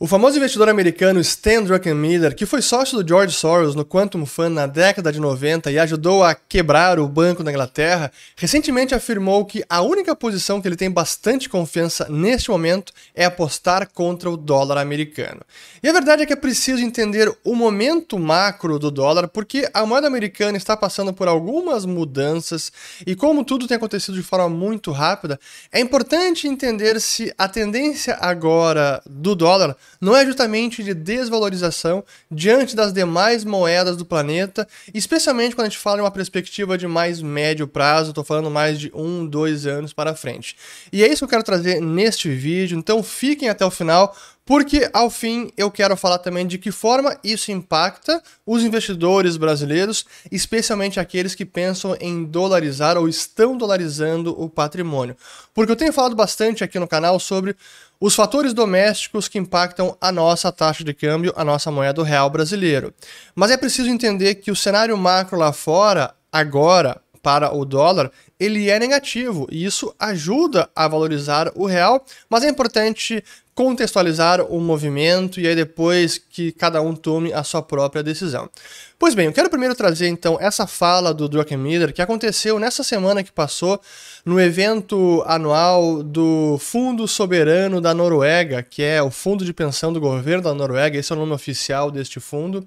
O famoso investidor americano Stan Druckenmiller, que foi sócio do George Soros no Quantum Fund na década de 90 e ajudou a quebrar o Banco da Inglaterra, recentemente afirmou que a única posição que ele tem bastante confiança neste momento é apostar contra o dólar americano. E a verdade é que é preciso entender o momento macro do dólar, porque a moeda americana está passando por algumas mudanças e como tudo tem acontecido de forma muito rápida, é importante entender se a tendência agora do dólar não é justamente de desvalorização diante das demais moedas do planeta, especialmente quando a gente fala em uma perspectiva de mais médio prazo, estou falando mais de um, dois anos para frente. E é isso que eu quero trazer neste vídeo, então fiquem até o final, porque ao fim eu quero falar também de que forma isso impacta os investidores brasileiros, especialmente aqueles que pensam em dolarizar ou estão dolarizando o patrimônio. Porque eu tenho falado bastante aqui no canal sobre os fatores domésticos que impactam a nossa taxa de câmbio, a nossa moeda real brasileiro. Mas é preciso entender que o cenário macro lá fora, agora, para o dólar, ele é negativo e isso ajuda a valorizar o real, mas é importante contextualizar o movimento e aí depois que cada um tome a sua própria decisão. Pois bem, eu quero primeiro trazer então essa fala do Druckenmiller que aconteceu nessa semana que passou no evento anual do Fundo Soberano da Noruega, que é o fundo de pensão do governo da Noruega, esse é o nome oficial deste fundo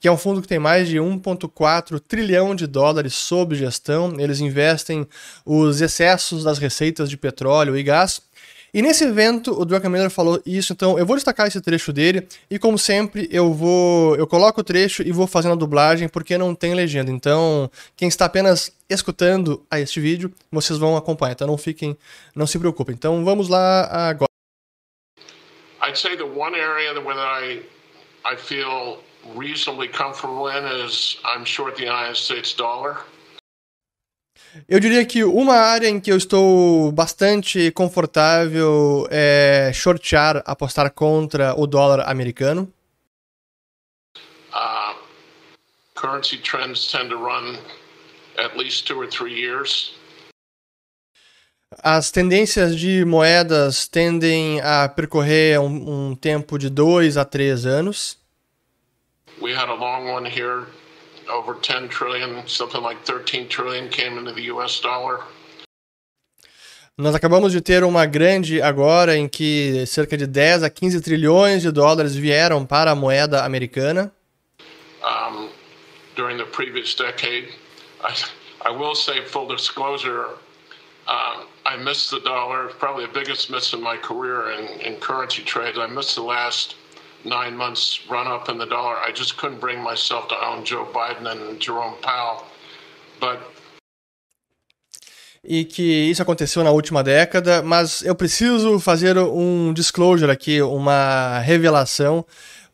que é um fundo que tem mais de 1,4 trilhão de dólares sob gestão. Eles investem os excessos das receitas de petróleo e gás e nesse evento o Druckenmiller falou isso, então eu vou destacar esse trecho dele e como sempre eu vou eu coloco o trecho e vou fazendo a dublagem porque não tem legenda. Então, quem está apenas escutando a este vídeo, vocês vão acompanhar, então não fiquem, não se preocupem. Então, vamos lá agora. I'd say the one area that I I feel reasonably comfortable in is I'm short the United States dollar. Eu diria que uma área em que eu estou bastante confortável é shortear, apostar contra o dólar americano. Uh, currency trends tend to run at least two or three years. As tendências de moedas tendem a percorrer um, um tempo de dois a três anos. We had a long one here over 10 trillion, something like 13 trillion came into the US dollar. Nós acabamos de ter uma grande agora em que cerca de 10 a 15 trilhões de dólares vieram para a moeda americana. Um, during the previous decade, I, I will say full disclosure, um, I missed the dollar, probably the biggest miss in my career in, in currency trades. I missed the last nine months run up in the dollar, I just couldn't bring myself to own Joe Biden and Jerome Powell. But e que isso aconteceu na última década, mas eu preciso fazer um disclosure aqui, uma revelação,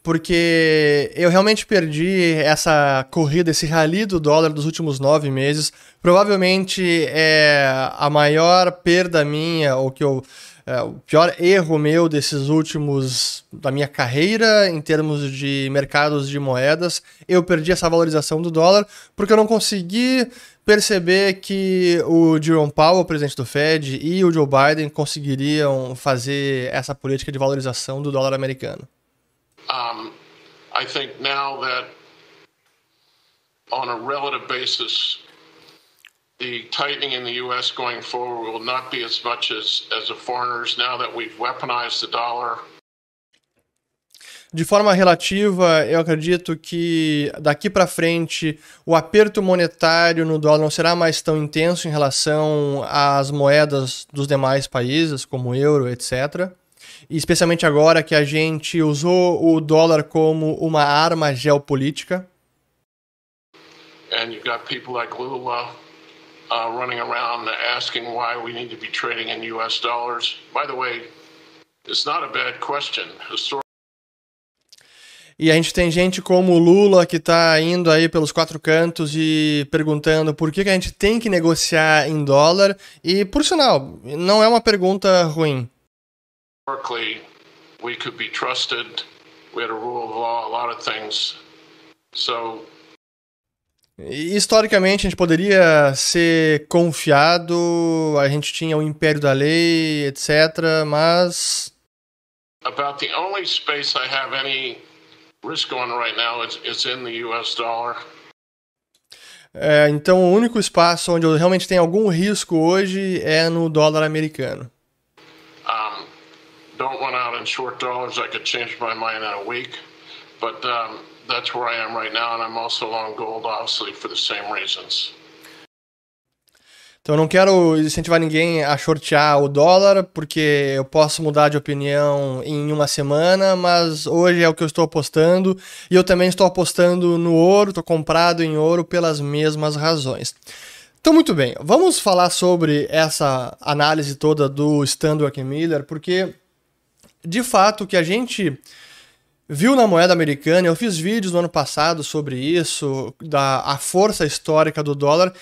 porque eu realmente perdi essa corrida, esse rally do dólar dos últimos nove meses. Provavelmente é a maior perda minha, ou que eu é, o pior erro meu desses últimos da minha carreira em termos de mercados de moedas, eu perdi essa valorização do dólar porque eu não consegui perceber que o Jerome Powell, presidente do Fed, e o Joe Biden conseguiriam fazer essa política de valorização do dólar americano. Um, I think now that on a relative basis the tightening in the U.S. going forward will not be as much as, as the foreigners now that we've weaponized the dollar. De forma relativa, eu acredito que daqui para frente o aperto monetário no dólar não será mais tão intenso em relação às moedas dos demais países, como o euro, etc. E especialmente agora que a gente usou o dólar como uma arma geopolítica. And you've got people like Lula uh, running around asking why we need to be trading in U.S. dollars. By the way, it's not a bad question. E a gente tem gente como Lula que está indo aí pelos quatro cantos e perguntando por que, que a gente tem que negociar em dólar. E, por sinal, não é uma pergunta ruim. Historically, we could be trusted. We had a rule of law, a lot of things. So Historicamente, a gente poderia ser confiado, a gente tinha o império da lei, etc., mas. About the only space I have any risk on right now is, is in the US dollar. É, então, o único espaço onde eu realmente tenho algum risco hoje é no dólar americano. Um, don't run out in short dollars. I could change my mind in a week, but um, that's where I am right now, and I'm also gold, obviously, for the same reasons. Então não quero incentivar ninguém a shortear o dólar, porque eu posso mudar de opinião em uma semana, mas hoje é o que eu estou apostando, e eu também estou apostando no ouro, estou comprado em ouro pelas mesmas razões. Então, muito bem, vamos falar sobre essa análise toda do Standard Miller, porque de fato o que a gente viu na moeda americana, eu fiz vídeos no ano passado sobre isso, da a força histórica do dólar,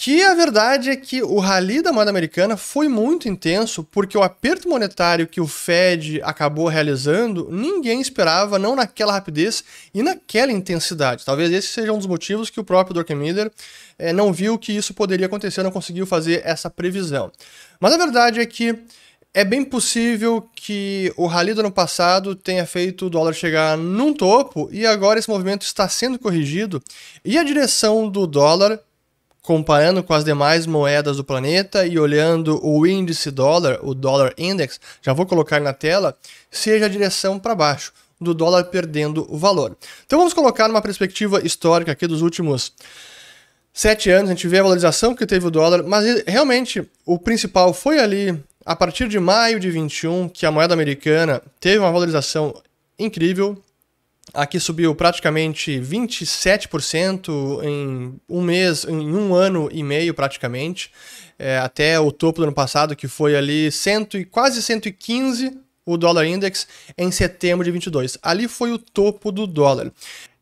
que a verdade é que o rally da moeda americana foi muito intenso, porque o aperto monetário que o Fed acabou realizando, ninguém esperava, não naquela rapidez e naquela intensidade. Talvez esse seja um dos motivos que o próprio Druckenmiller é, não viu que isso poderia acontecer, não conseguiu fazer essa previsão. Mas a verdade é que é bem possível que o rally do ano passado tenha feito o dólar chegar num topo e agora esse movimento está sendo corrigido e a direção do dólar comparando com as demais moedas do planeta e olhando o índice dólar, o Dollar Index, já vou colocar na tela, seja a direção para baixo, do dólar perdendo o valor. Então vamos colocar numa perspectiva histórica aqui dos últimos sete anos, a gente vê a valorização que teve o dólar, mas realmente o principal foi ali a partir de maio de 21 que a moeda americana teve uma valorização incrível, Aqui subiu praticamente 27% em um mês, em um ano e meio praticamente, é, até o topo do ano passado, que foi ali cento e, quase 115 o dólar index em setembro de 22. Ali foi o topo do dólar.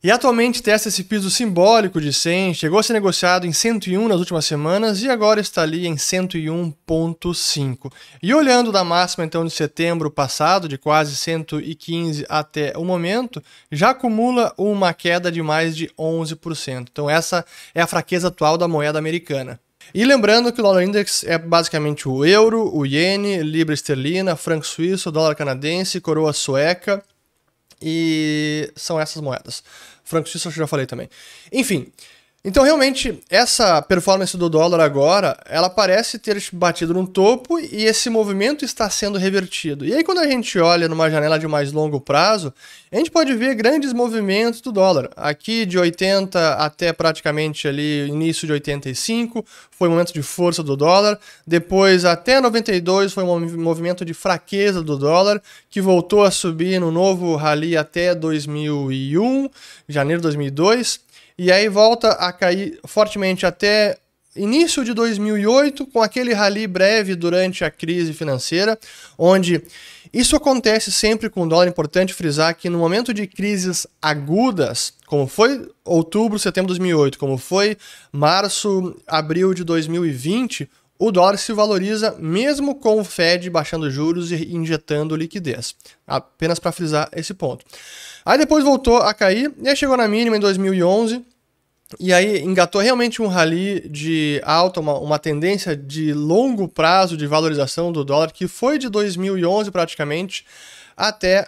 E atualmente testa esse piso simbólico de 100, chegou a ser negociado em 101 nas últimas semanas e agora está ali em 101.5. E olhando da máxima então de setembro passado, de quase 115 até o momento, já acumula uma queda de mais de 11%. Então essa é a fraqueza atual da moeda americana. E lembrando que o dólar index é basicamente o euro, o iene, libra esterlina, franco suíço, dólar canadense, coroa sueca e são essas moedas. Franco suíço eu já falei também. Enfim, então, realmente, essa performance do dólar agora, ela parece ter batido no topo e esse movimento está sendo revertido. E aí, quando a gente olha numa janela de mais longo prazo, a gente pode ver grandes movimentos do dólar. Aqui, de 80 até praticamente ali, início de 85, foi um momento de força do dólar. Depois, até 92, foi um movimento de fraqueza do dólar, que voltou a subir no novo rally até 2001, janeiro de 2002 e aí volta a cair fortemente até início de 2008, com aquele rally breve durante a crise financeira, onde isso acontece sempre com o dólar. É importante frisar que no momento de crises agudas, como foi outubro, setembro de 2008, como foi março, abril de 2020, o dólar se valoriza mesmo com o Fed baixando juros e injetando liquidez. Apenas para frisar esse ponto. Aí depois voltou a cair e aí chegou na mínima em 2011. E aí engatou realmente um rally de alta, uma, uma tendência de longo prazo de valorização do dólar que foi de 2011 praticamente até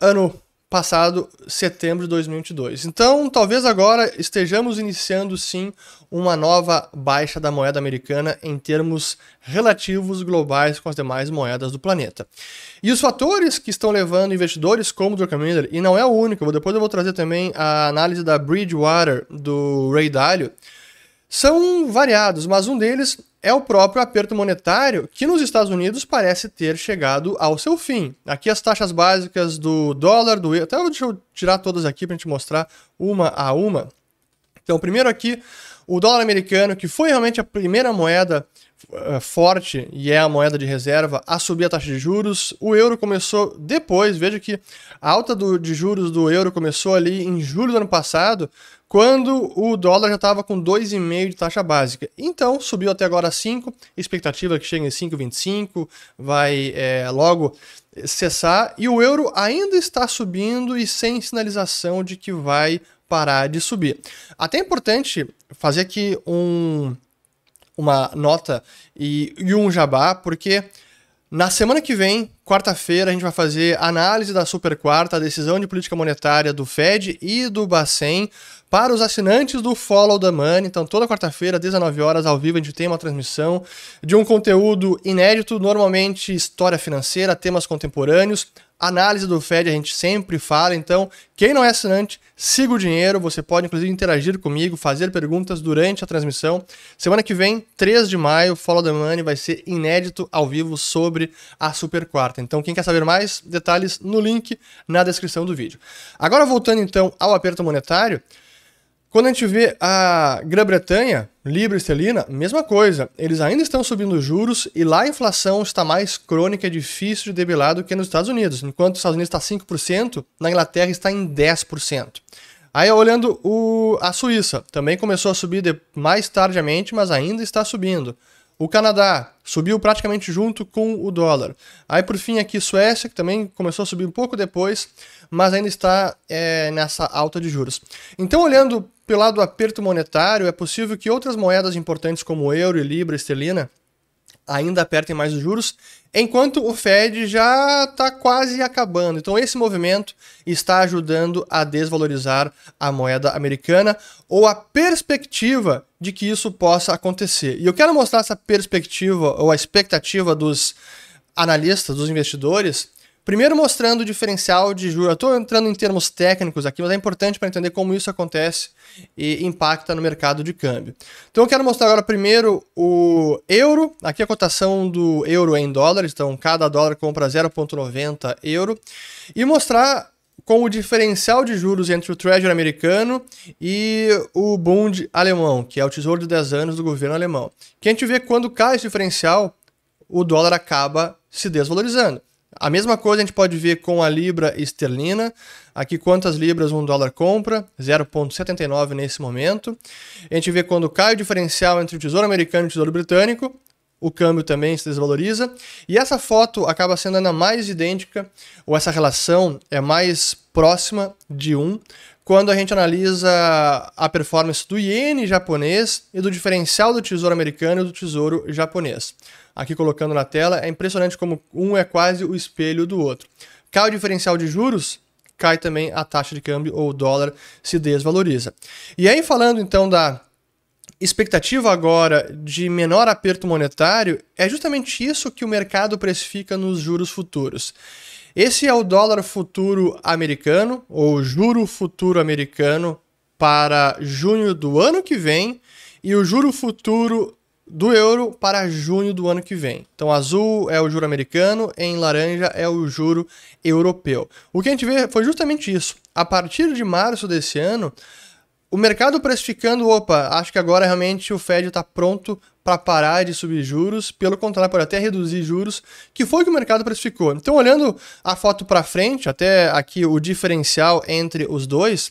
ano passado, setembro de 2022. Então, talvez agora estejamos iniciando sim uma nova baixa da moeda americana em termos relativos globais com as demais moedas do planeta. E os fatores que estão levando investidores como o Druckenmiller, e não é o único, depois eu vou trazer também a análise da Bridgewater do Ray Dalio, são variados, mas um deles é o próprio aperto monetário, que nos Estados Unidos parece ter chegado ao seu fim. Aqui as taxas básicas do dólar, do euro, até deixa eu tirar todas aqui para a gente mostrar uma a uma. Então, primeiro aqui, o dólar americano, que foi realmente a primeira moeda forte e é a moeda de reserva a subir a taxa de juros. O euro começou depois, veja que a alta do, de juros do euro começou ali em julho do ano passado, quando o dólar já estava com 2,5 de taxa básica. Então, subiu até agora 5, expectativa que chegue em 5,25, vai é, logo cessar, e o euro ainda está subindo e sem sinalização de que vai parar de subir. Até é importante fazer aqui um, uma nota e, e um jabá, porque Na semana que vem, quarta-feira, a gente vai fazer análise da super quarta, a decisão de política monetária do Fed e do Bacen para os assinantes do Follow the Money. Então, toda quarta-feira, 19 horas, ao vivo, a gente tem uma transmissão de um conteúdo inédito, normalmente história financeira, temas contemporâneos, análise do Fed, a gente sempre fala. Então, quem não é assinante, siga o dinheiro. Você pode, inclusive, interagir comigo, fazer perguntas durante a transmissão. Semana que vem, 3 de maio, Follow the Money vai ser inédito ao vivo sobre a Super Quarta. Então, quem quer saber mais, detalhes no link na descrição do vídeo. Agora, voltando então ao aperto monetário. Quando a gente vê a Grã-Bretanha, Libra esterlina, mesma coisa. Eles ainda estão subindo juros e lá a inflação está mais crônica e difícil de debelar do que nos Estados Unidos. Enquanto os Estados Unidos está 5%, na Inglaterra está em 10%. Aí olhando o, a Suíça, também começou a subir de, mais tardiamente, mas ainda está subindo. O Canadá subiu praticamente junto com o dólar. Aí por fim aqui Suécia, que também começou a subir um pouco depois, mas ainda está é, nessa alta de juros. Então olhando pelo lado do aperto monetário, é possível que outras moedas importantes como euro, libra, esterlina ainda apertem mais os juros, enquanto o Fed já está quase acabando. Então, esse movimento está ajudando a desvalorizar a moeda americana ou a perspectiva de que isso possa acontecer. E eu quero mostrar essa perspectiva ou a expectativa dos analistas, dos investidores, Primeiro mostrando o diferencial de juros. Eu estou entrando em termos técnicos aqui, mas é importante para entender como isso acontece e impacta no mercado de câmbio. Então eu quero mostrar agora primeiro o euro. Aqui a cotação do euro é em dólares, então cada dólar compra 0,90 euro. E mostrar com o diferencial de juros entre o Treasury americano e o Bund alemão, que é o tesouro de 10 anos do governo alemão. Que a gente vê quando cai esse diferencial, o dólar acaba se desvalorizando. A mesma coisa a gente pode ver com a libra esterlina. Aqui quantas libras um dólar compra, 0,79 nesse momento. A gente vê quando cai o diferencial entre o tesouro americano e o tesouro britânico, o câmbio também se desvaloriza. E essa foto acaba sendo ainda mais idêntica, ou essa relação é mais próxima de 1, quando a gente analisa a performance do iene japonês e do diferencial do tesouro americano e do tesouro japonês aqui colocando na tela, é impressionante como um é quase o espelho do outro. Cai o diferencial de juros, cai também a taxa de câmbio ou o dólar se desvaloriza. E aí falando então da expectativa agora de menor aperto monetário, é justamente isso que o mercado precifica nos juros futuros. Esse é o dólar futuro americano, ou juro futuro americano, para junho do ano que vem, e o juro futuro do euro para junho do ano que vem. Então, azul é o juro americano, em laranja é o juro europeu. O que a gente vê foi justamente isso. A partir de março desse ano, o mercado precificando, opa, acho que agora realmente o Fed está pronto para parar de subir juros, pelo contrário, pode até reduzir juros, que foi o que o mercado precificou. Então, olhando a foto para frente, até aqui o diferencial entre os dois,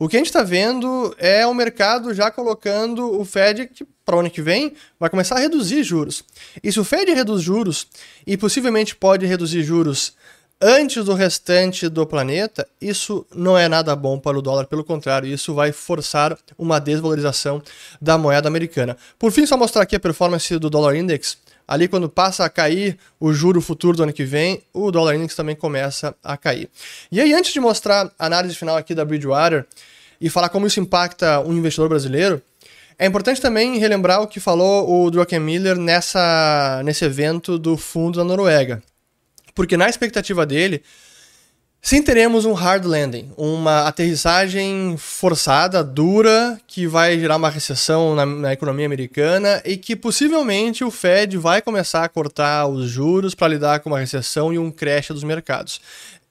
o que a gente está vendo é o mercado já colocando o Fed para o ano que vem vai começar a reduzir juros. E se o Fed reduz juros e possivelmente pode reduzir juros antes do restante do planeta, isso não é nada bom para o dólar, pelo contrário, isso vai forçar uma desvalorização da moeda americana. Por fim, só mostrar aqui a performance do dólar index. Ali, quando passa a cair o juro futuro do ano que vem, o dólar index também começa a cair. E aí, antes de mostrar a análise final aqui da Bridgewater e falar como isso impacta o investidor brasileiro, é importante também relembrar o que falou o Druckenmiller nessa, nesse evento do fundo da Noruega. Porque na expectativa dele, Sim, teremos um hard landing, uma aterrissagem forçada, dura, que vai gerar uma recessão na, na, economia americana e que possivelmente o Fed vai começar a cortar os juros para lidar com uma recessão e um crash dos mercados.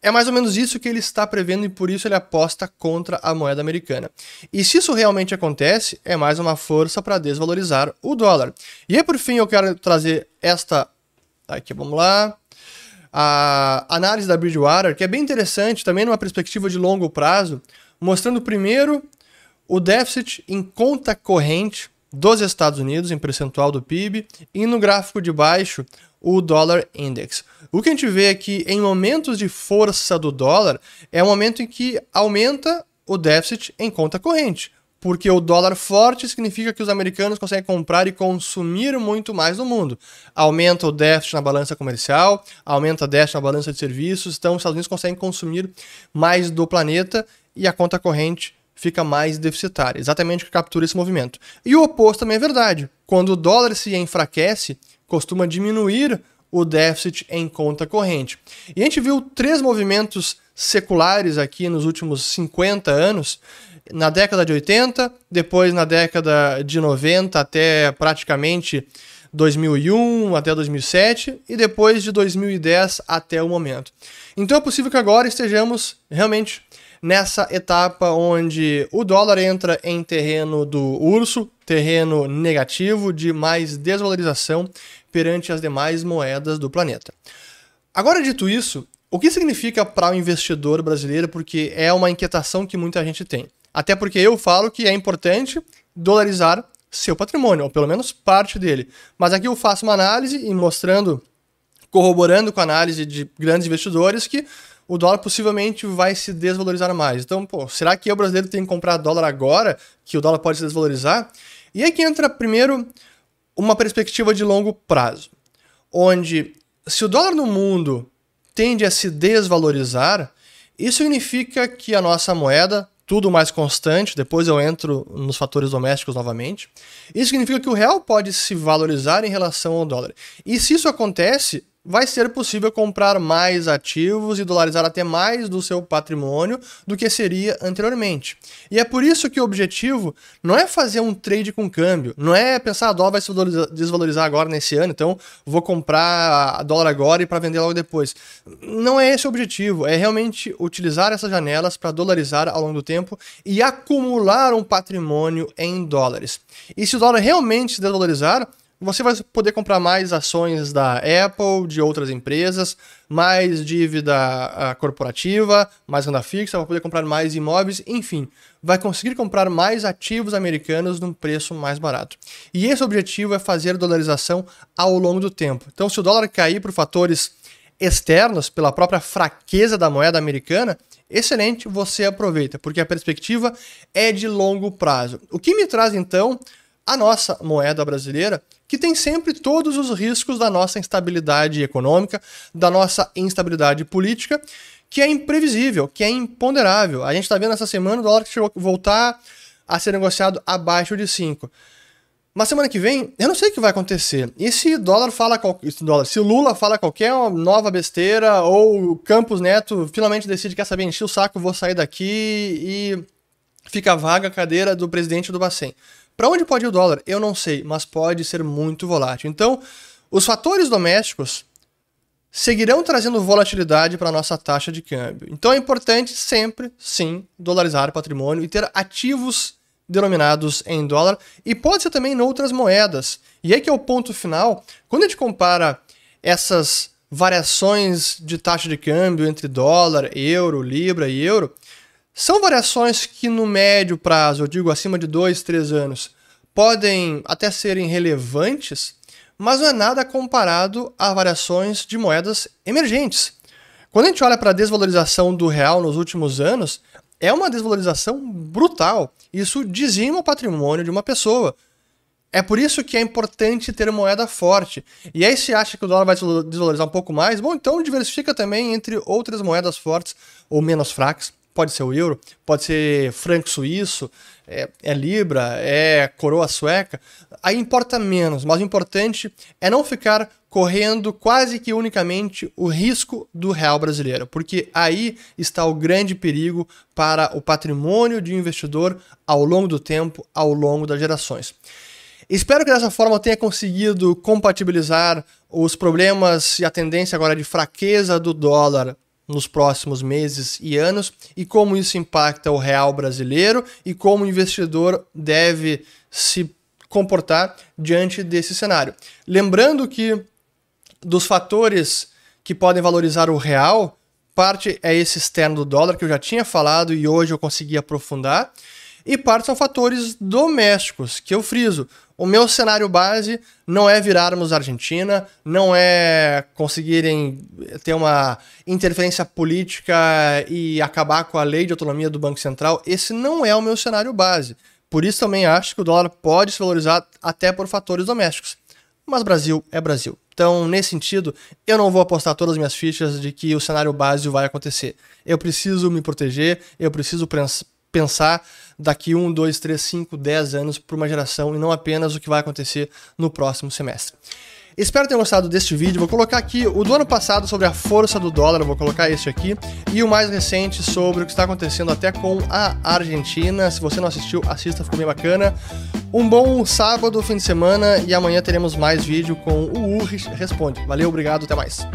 É mais ou menos isso que ele está prevendo e por isso ele aposta contra a moeda americana. E se isso realmente acontece, é mais uma força para desvalorizar o dólar. E aí, por fim, eu quero trazer esta. Aqui, vamos lá a análise da Bridgewater, que é bem interessante também numa perspectiva de longo prazo, mostrando primeiro o déficit em conta corrente dos Estados Unidos em percentual do PIB e no gráfico de baixo o dólar index. O que a gente vê é que em momentos de força do dólar é um momento em que aumenta o déficit em conta corrente. Porque o dólar forte significa que os americanos conseguem comprar e consumir muito mais no mundo. Aumenta o déficit na balança comercial, aumenta o déficit na balança de serviços, então os Estados Unidos conseguem consumir mais do planeta e a conta corrente fica mais deficitária. Exatamente o que captura esse movimento. E o oposto também é verdade. Quando o dólar se enfraquece, costuma diminuir o déficit em conta corrente. E a gente viu três movimentos seculares aqui nos últimos 50 anos na década de 80, depois na década de 90 até praticamente 2001 até 2007 e depois de 2010 até o momento. Então é possível que agora estejamos realmente nessa etapa onde o dólar entra em terreno do urso, terreno negativo de mais desvalorização perante as demais moedas do planeta. Agora dito isso, o que significa para o investidor brasileiro? Porque é uma inquietação que muita gente tem. Até porque eu falo que é importante dolarizar seu patrimônio, ou pelo menos parte dele. Mas aqui eu faço uma análise e mostrando, corroborando com a análise de grandes investidores que o dólar possivelmente vai se desvalorizar mais. Então, pô, será que o brasileiro tem que comprar dólar agora, que o dólar pode se desvalorizar? E aí que entra primeiro uma perspectiva de longo prazo, onde se o dólar no mundo tende a se desvalorizar, isso significa que a nossa moeda tudo mais constante, depois eu entro nos fatores domésticos novamente. Isso significa que o real pode se valorizar em relação ao dólar. E se isso acontece, vai ser possível comprar mais ativos e dolarizar até mais do seu patrimônio do que seria anteriormente. E é por isso que o objetivo não é fazer um trade com câmbio, não é pensar a ah, dólar vai se desvalorizar agora nesse ano, então vou comprar a dólar agora e para vender logo depois. Não é esse o objetivo, é realmente utilizar essas janelas para dolarizar ao longo do tempo e acumular um patrimônio em dólares. E se o dólar realmente se desvalorizar, você vai poder comprar mais ações da Apple, de outras empresas, mais dívida ah, corporativa, mais renda fixa, vai poder comprar mais imóveis, enfim, vai conseguir comprar mais ativos americanos num preço mais barato. E esse objetivo é fazer dolarização ao longo do tempo. Então, se o dólar cair por fatores externos, pela própria fraqueza da moeda americana, excelente, você aproveita, porque a perspectiva é de longo prazo. O que me traz então a nossa moeda brasileira, que tem sempre todos os riscos da nossa instabilidade econômica, da nossa instabilidade política, que é imprevisível, que é imponderável. A gente está vendo essa semana o dólar que chegou a voltar a ser negociado abaixo de 5. Mas semana que vem, eu não sei o que vai acontecer. E se dólar fala se o Lula fala qualquer nova besteira ou Campos Neto finalmente decide quer saber encher o saco, vou sair daqui e fica vaga a cadeira do presidente do Bacen. Para onde pode ir o dólar? Eu não sei, mas pode ser muito volátil. Então, os fatores domésticos seguirão trazendo volatilidade para a nossa taxa de câmbio. Então é importante sempre, sim, dolarizar patrimônio e ter ativos denominados em dólar e pode ser também em outras moedas. E aí que é o ponto final, quando a gente compara essas variações de taxa de câmbio entre dólar, euro, libra e euro, são variações que no médio prazo, eu digo acima de 2, 3 anos, podem até serem relevantes, mas não é nada comparado a variações de moedas emergentes. Quando a gente olha para a desvalorização do real nos últimos anos, é uma desvalorização brutal. Isso dizima o patrimônio de uma pessoa. É por isso que é importante ter moeda forte. E aí, se acha que o dólar vai desvalorizar um pouco mais, bom, então diversifica também entre outras moedas fortes ou menos fracas pode ser o euro, pode ser franco suíço, é, é, libra, é coroa sueca. Aí importa menos, mas o importante é não ficar correndo quase que unicamente o risco do real brasileiro, porque aí está o grande perigo para o patrimônio de um investidor ao longo do tempo, ao longo das gerações. Espero que dessa forma eu tenha conseguido compatibilizar os problemas e a tendência agora de fraqueza do dólar nos próximos meses e anos e como isso impacta o real brasileiro e como o investidor deve se comportar diante desse cenário. Lembrando que dos fatores que podem valorizar o real, parte é esse externo do dólar que eu já tinha falado e hoje eu consegui aprofundar, e parte são fatores domésticos, que eu friso. O meu cenário base não é virarmos Argentina, não é conseguirem ter uma interferência política e acabar com a lei de autonomia do Banco Central. Esse não é o meu cenário base. Por isso também acho que o dólar pode se valorizar até por fatores domésticos. Mas Brasil é Brasil. Então, nesse sentido, eu não vou apostar todas as minhas fichas de que o cenário básico vai acontecer. Eu preciso me proteger, eu preciso pensar daqui 1, 2, 3, 5, 10 anos para uma geração e não apenas o que vai acontecer no próximo semestre. Espero ter gostado deste vídeo. Vou colocar aqui o do ano passado sobre a força do dólar, vou colocar este aqui, e o mais recente sobre o que está acontecendo até com a Argentina. Se você não assistiu, assista, ficou bem bacana. Um bom sábado, fim de semana, e amanhã teremos mais vídeo com o Urris Responde. Valeu, obrigado, até mais.